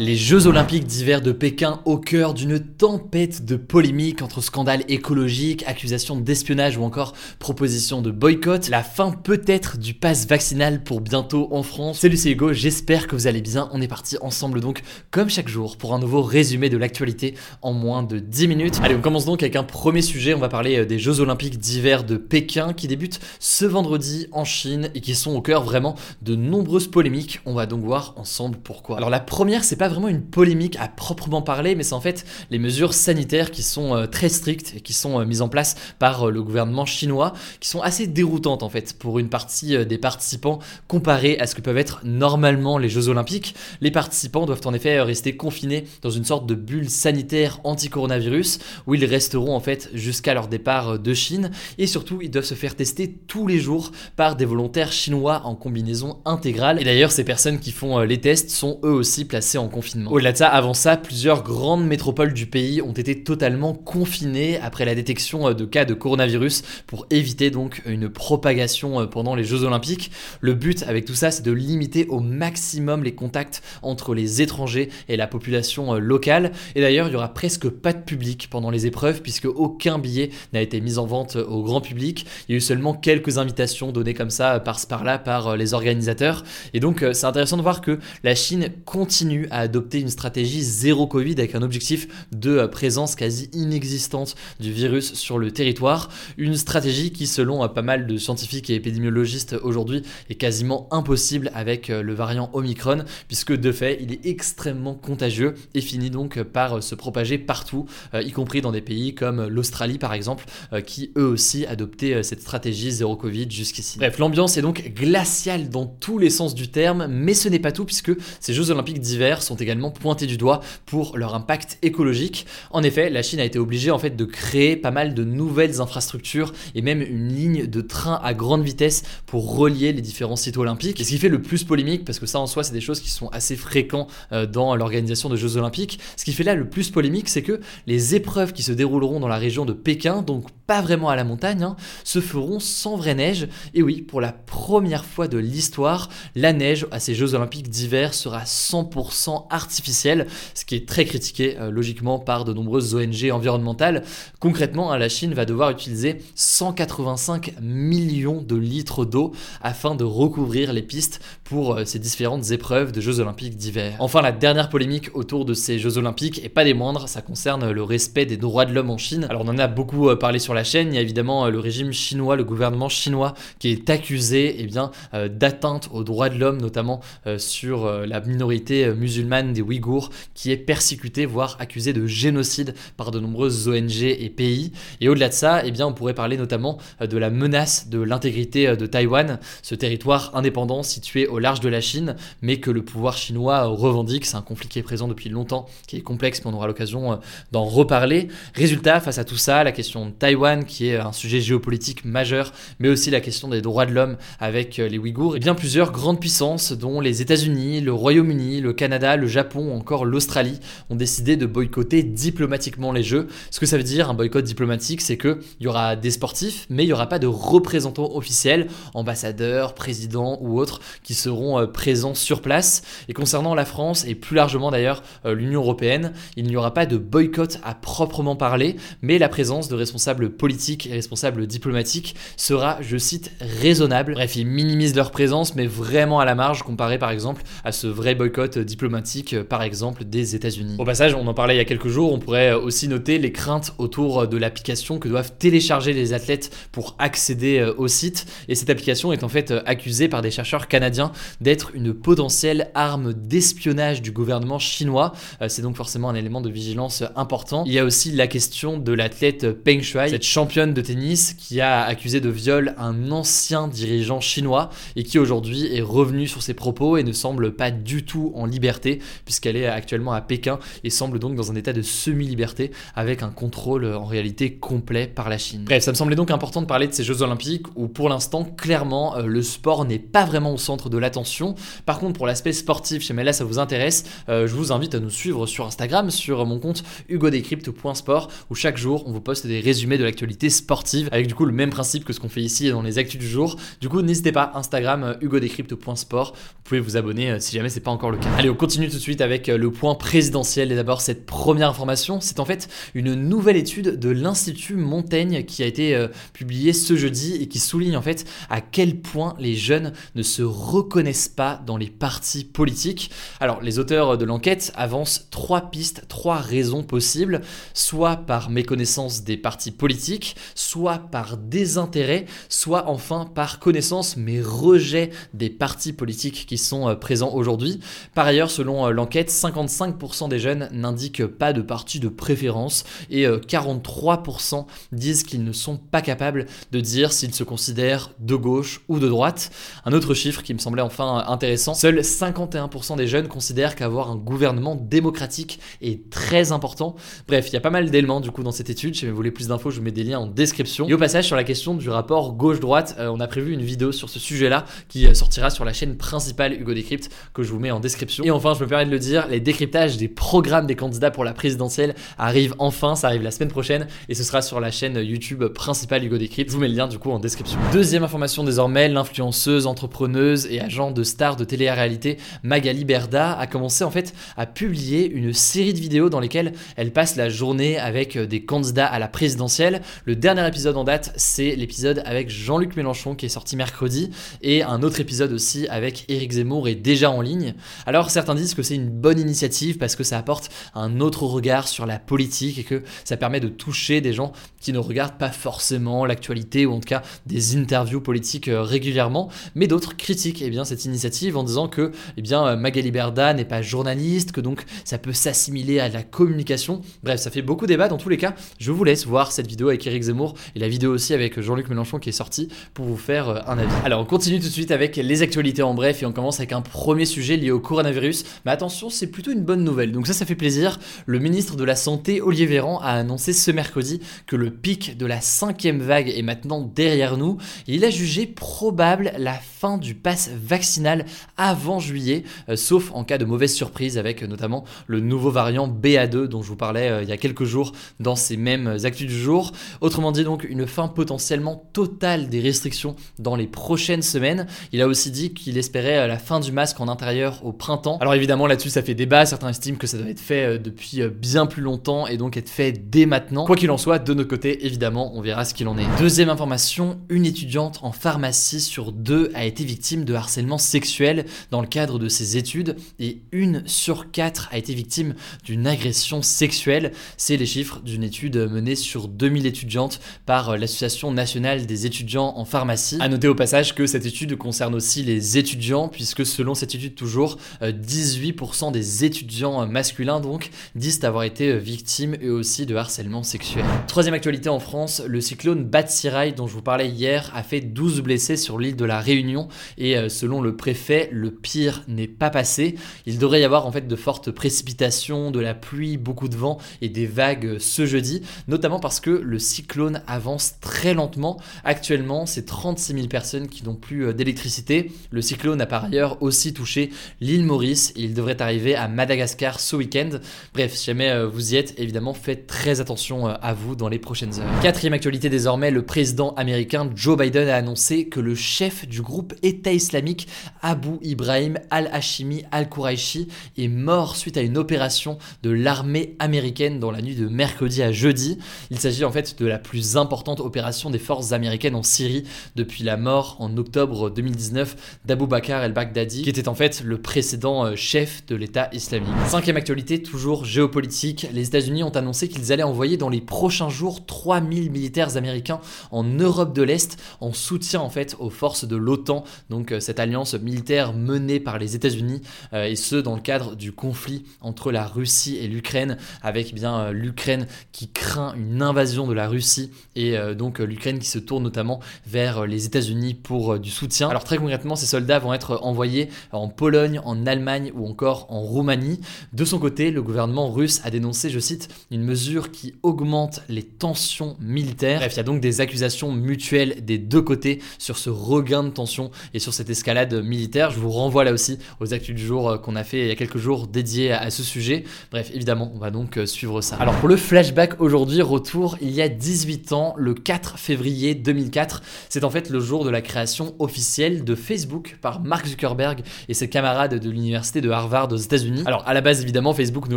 Les Jeux Olympiques d'hiver de Pékin au cœur d'une tempête de polémiques entre scandales écologiques, accusations d'espionnage ou encore propositions de boycott, la fin peut-être du pass vaccinal pour bientôt en France. Salut c'est Hugo, j'espère que vous allez bien. On est parti ensemble donc comme chaque jour pour un nouveau résumé de l'actualité en moins de 10 minutes. Allez, on commence donc avec un premier sujet, on va parler euh, des Jeux Olympiques d'hiver de Pékin qui débutent ce vendredi en Chine et qui sont au cœur vraiment de nombreuses polémiques. On va donc voir ensemble pourquoi. Alors la première, c'est pas vraiment une polémique à proprement parler, mais c'est en fait les mesures sanitaires qui sont euh, très strictes et qui sont euh, mises en place par euh, le gouvernement chinois, qui sont assez déroutantes en fait pour une partie des participants comparé à ce que peuvent être normalement les Jeux Olympiques. Les participants doivent en effet rester confinés dans une sorte de bulle sanitaire anti-coronavirus où ils resteront en fait jusqu'à leur départ de Chine et surtout ils doivent se faire tester tous les jours par des volontaires chinois en combinaison intégrale. Et d'ailleurs ces personnes qui font les tests sont eux aussi placées en confinement. Au-delà de ça, avant ça, plusieurs grandes métropoles du pays ont été totalement confinées après la détection euh, de cas de coronavirus pour éviter donc une propagation euh, pendant les Jeux Olympiques. Le but avec tout ça, c'est de limiter au maximum les contacts entre les étrangers et la population euh, locale. Et d'ailleurs, il y aura presque pas de public pendant les épreuves puisque aucun billet n'a été mis en vente au grand public. Il y a eu seulement quelques invitations données comme ça par-ci par-là par les organisateurs. Et donc, c'est intéressant de voir que la Chine continue à adopter une stratégie zéro Covid avec un objectif de euh, présence quasi inexistante du virus sur le territoire. Une stratégie qui, selon euh, pas mal de scientifiques et épidémiologistes aujourd'hui, est quasiment impossible avec euh, le variant Omicron, puisque de fait, il est extrêmement contagieux et finit donc par se propager partout, y compris dans des pays comme l'Australie par exemple, qui eux aussi adoptaient cette stratégie zéro Covid jusqu'ici. Bref, l'ambiance est donc glaciale dans tous les sens du terme, mais ce n'est pas tout puisque ces Jeux Olympiques d'hiver sont également pointé du doigt pour leur impact écologique. En effet, la Chine a été obligée en fait de créer pas mal de nouvelles infrastructures et même une ligne de train à grande vitesse pour relier les différents sites olympiques. Et ce qui fait le plus polémique, parce que ça en soi c'est des choses qui sont assez fréquentes euh, dans l'organisation de Jeux olympiques, ce qui fait là le plus polémique, c'est que les épreuves qui se dérouleront dans la région de Pékin, donc pas vraiment à la montagne, hein, se feront sans vraie neige. Et oui, pour la première fois de l'histoire, la neige à ces Jeux olympiques d'hiver sera 100% artificielle, ce qui est très critiqué euh, logiquement par de nombreuses ONG environnementales. Concrètement, hein, la Chine va devoir utiliser 185 millions de litres d'eau afin de recouvrir les pistes pour euh, ces différentes épreuves de Jeux olympiques d'hiver. Enfin, la dernière polémique autour de ces Jeux olympiques, et pas des moindres, ça concerne le respect des droits de l'homme en Chine. Alors on en a beaucoup euh, parlé sur la chaîne, il y a évidemment le régime chinois, le gouvernement chinois qui est accusé eh bien, d'atteinte aux droits de l'homme, notamment sur la minorité musulmane des Ouïghours, qui est persécutée, voire accusée de génocide par de nombreuses ONG et pays. Et au-delà de ça, eh bien, on pourrait parler notamment de la menace de l'intégrité de Taïwan, ce territoire indépendant situé au large de la Chine, mais que le pouvoir chinois revendique. C'est un conflit qui est présent depuis longtemps, qui est complexe, mais on aura l'occasion d'en reparler. Résultat, face à tout ça, la question de Taïwan, qui est un sujet géopolitique majeur, mais aussi la question des droits de l'homme avec euh, les Ouïghours, et bien plusieurs grandes puissances, dont les États-Unis, le Royaume-Uni, le Canada, le Japon ou encore l'Australie, ont décidé de boycotter diplomatiquement les Jeux. Ce que ça veut dire, un boycott diplomatique, c'est qu'il y aura des sportifs, mais il n'y aura pas de représentants officiels, ambassadeurs, présidents ou autres, qui seront euh, présents sur place. Et concernant la France, et plus largement d'ailleurs euh, l'Union européenne, il n'y aura pas de boycott à proprement parler, mais la présence de responsables politique et responsable diplomatique sera, je cite, raisonnable. Bref, ils minimisent leur présence, mais vraiment à la marge comparé par exemple à ce vrai boycott diplomatique politique, par exemple, des États-Unis. Au passage, on en parlait il y a quelques jours, on pourrait aussi noter les craintes autour de l'application que doivent télécharger les athlètes pour accéder au site. Et cette application est en fait accusée par des chercheurs canadiens d'être une potentielle arme d'espionnage du gouvernement chinois. C'est donc forcément un élément de vigilance important. Il y a aussi la question de l'athlète Peng Shuai, cette championne de tennis qui a accusé de viol un ancien dirigeant chinois et qui aujourd'hui est revenu sur ses propos et ne semble pas du tout en liberté puisqu'elle est actuellement à Pékin et semble donc dans un état de semi-liberté avec un contrôle en réalité complet par la Chine. Bref, ça me semblait donc important de parler de ces Jeux Olympiques où pour l'instant clairement euh, le sport n'est pas vraiment au centre de l'attention. Par contre pour l'aspect sportif, chez là ça vous intéresse, euh, je vous invite à nous suivre sur Instagram sur mon compte hugodécrypte.sport où chaque jour on vous poste des résumés de l'actualité sportive avec du coup le même principe que ce qu'on fait ici dans les actus du jour. Du coup n'hésitez pas, Instagram euh, hugodécrypte.sport, vous pouvez vous abonner euh, si jamais c'est pas encore le cas. Allez, on continue tout de suite avec euh, le point présidentiel et d'abord cette première information, c'est en fait une nouvelle étude de l'Institut Montaigne qui a été publiée ce jeudi et qui souligne en fait à quel point les jeunes ne se reconnaissent pas dans les partis politiques. Alors les auteurs de l'enquête avancent trois pistes, trois raisons possibles, soit par méconnaissance des partis politiques, soit par désintérêt, soit enfin par connaissance mais rejet des partis politiques qui sont euh, présents aujourd'hui. Par ailleurs, selon euh, l'enquête, 55% des jeunes n'indiquent pas de parti de préférence et 43% euh, disent qu'ils ne sont pas capables de dire s'ils se considèrent de gauche ou de droite. Un autre chiffre qui me semblait enfin intéressant, seuls 51% des jeunes considèrent qu'avoir un gouvernement démocratique est très important. Bref, il y a pas mal d'éléments du coup dans cette étude. Si vous voulez plus d'infos, je vous mets des liens en description. Et au passage, sur la question du rapport gauche-droite, on a prévu une vidéo sur ce sujet-là qui euh, sortira sur la chaîne principale Hugo Décrypte que je vous mets en description. Et enfin, je me permets de le dire, les décryptages des programmes des candidats pour la présidentielle arrivent enfin, ça arrive la semaine prochaine et ce sera sur la chaîne YouTube principale Hugo Décrypte. Je vous mets le lien du coup en description. Deuxième information désormais, l'influenceuse, entrepreneuse et agent de star de télé-réalité Magali Berda a commencé en fait à publier une série de vidéos dans lesquelles elle passe la journée avec des candidats à la présidentielle. Le dernier épisode en date, c'est l'épisode avec Jean-Luc Mélenchon qui est sorti mercredi et un autre épisode aussi avec Éric Zemmour est déjà en ligne. Alors certains disent que c'est une bonne initiative parce que ça apporte un autre regard sur la politique et que ça permet de toucher des gens qui ne regardent pas forcément l'actualité ou en tout cas des interviews politiques euh, régulièrement, mais d'autres critiquent eh bien, cette initiative en disant que eh bien, euh, Magali Berda n'est pas journaliste, que donc ça peut s'assimiler à la communication. Bref, ça fait beaucoup débat dans tous les cas. Je vous laisse voir cette vidéo avec Éric Zemmour et la vidéo aussi avec Jean-Luc Mélenchon qui est sortie pour vous faire euh, un avis. Alors on continue tout de suite avec les actualités en bref et on commence avec un premier sujet lié au coronavirus. Mais attention, c'est plutôt une bonne nouvelle. Donc ça, ça fait plaisir. Le ministre de la Santé, Olivier Véran, a annoncé ce mercredi que le pic de la cinquième vague est maintenant derrière nous. il a jugé probable la fin du pass vaccinal avant juillet, euh, sauf en cas de mauvaise surprise avec euh, notamment le nouveau variant BA2 dont je vous parlais euh, il y a quelques jours dans ces mêmes actus du jour. Autrement dit donc une fin potentiellement totale des restrictions dans les prochaines semaines. Il a aussi dit qu'il espérait la fin du masque en intérieur au printemps. Alors évidemment là-dessus ça fait débat, certains estiment que ça doit être fait euh, depuis euh, bien plus longtemps et donc être fait dès maintenant. Quoi qu'il en soit, de notre côté évidemment on verra ce qu'il en est. Deuxième information, une étudiante en pharmacie sur deux a été victime de harcèlement sexuel dans le cadre de ses études et une sur quatre a été victime d'une agression sexuelle. C'est les chiffres d'une étude menée sur 2000 étudiantes par euh, l'Association nationale des étudiants en pharmacie. A noter au passage que cette étude concerne aussi les étudiants, puisque selon cette étude toujours, 18% euh, des étudiants euh, masculins donc disent avoir été euh, victimes eux aussi de harcèlement sexuel. Troisième actualité en France, le cyclone Batsirai dont je vous parlais hier a fait 12 blessés sur l'île de la Réunion et selon le préfet, le pire n'est pas passé. Il devrait y avoir en fait de fortes précipitations, de la pluie, beaucoup de vent et des vagues ce jeudi, notamment parce que le cyclone avance très lentement. Actuellement, c'est 36 000 personnes qui n'ont plus d'électricité. Le cyclone a par ailleurs aussi touché l'île Maurice devrait arriver à Madagascar ce week-end. Bref, si jamais euh, vous y êtes, évidemment, faites très attention euh, à vous dans les prochaines heures. Quatrième actualité désormais, le président américain Joe Biden a annoncé que le chef du groupe État islamique Abu Ibrahim al-Hashimi al-Quraishi est mort suite à une opération de l'armée américaine dans la nuit de mercredi à jeudi. Il s'agit en fait de la plus importante opération des forces américaines en Syrie depuis la mort en octobre 2019 d'Abu Bakr el-Baghdadi, qui était en fait le précédent euh, chef de l'État islamique. Cinquième actualité, toujours géopolitique, les États-Unis ont annoncé qu'ils allaient envoyer dans les prochains jours 3000 militaires américains en Europe de l'Est en soutien en fait aux forces de l'OTAN, donc euh, cette alliance militaire menée par les États-Unis euh, et ce dans le cadre du conflit entre la Russie et l'Ukraine avec eh bien l'Ukraine qui craint une invasion de la Russie et donc l'Ukraine qui se tourne notamment vers les États-Unis pour du soutien. Alors très concrètement, ces soldats vont être envoyés en Pologne, en Allemagne ou encore en Roumanie. De son côté, le gouvernement russe a dénoncé, je cite, une mesure qui augmente les tensions militaires. Bref, il y a donc des accusations mutuelles des deux côtés sur ce regain de tension et sur cette escalade militaire. Je vous renvoie là aussi aux actus du jour euh, qu'on a fait il y a quelques jours dédiés à ce sujet. Bref, évidemment, on va donc euh, suivre ça. Alors pour le flashback aujourd'hui, retour il y a 18 ans, le 4 février 2004. C'est en fait le jour de la création officielle de Facebook par Mark Zuckerberg et ses camarades de l'université de Harvard aux États-Unis. Alors à la base évidemment Facebook ne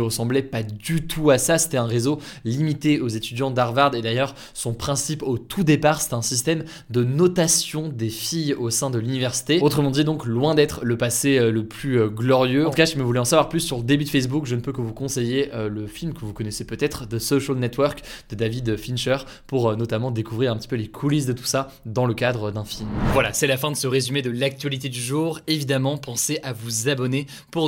ressemblait pas du tout à ça, c'était un réseau limité aux étudiants d'Harvard et d'ailleurs son principe au tout départ c'était un système de notation des filles au sein de l'université. Autrement dit donc loin d'être le passé euh, le plus euh, glorieux. En tout cas si vous voulez en savoir plus sur le début de Facebook, je ne peux que vous conseiller euh, le film que vous connaissez peut-être, The Social Network de David Fincher pour notamment découvrir un petit peu les coulisses de tout ça dans le cadre d'un film. Voilà, c'est la fin de ce résumé de l'actualité du jour. Évidemment, pensez à vous abonner pour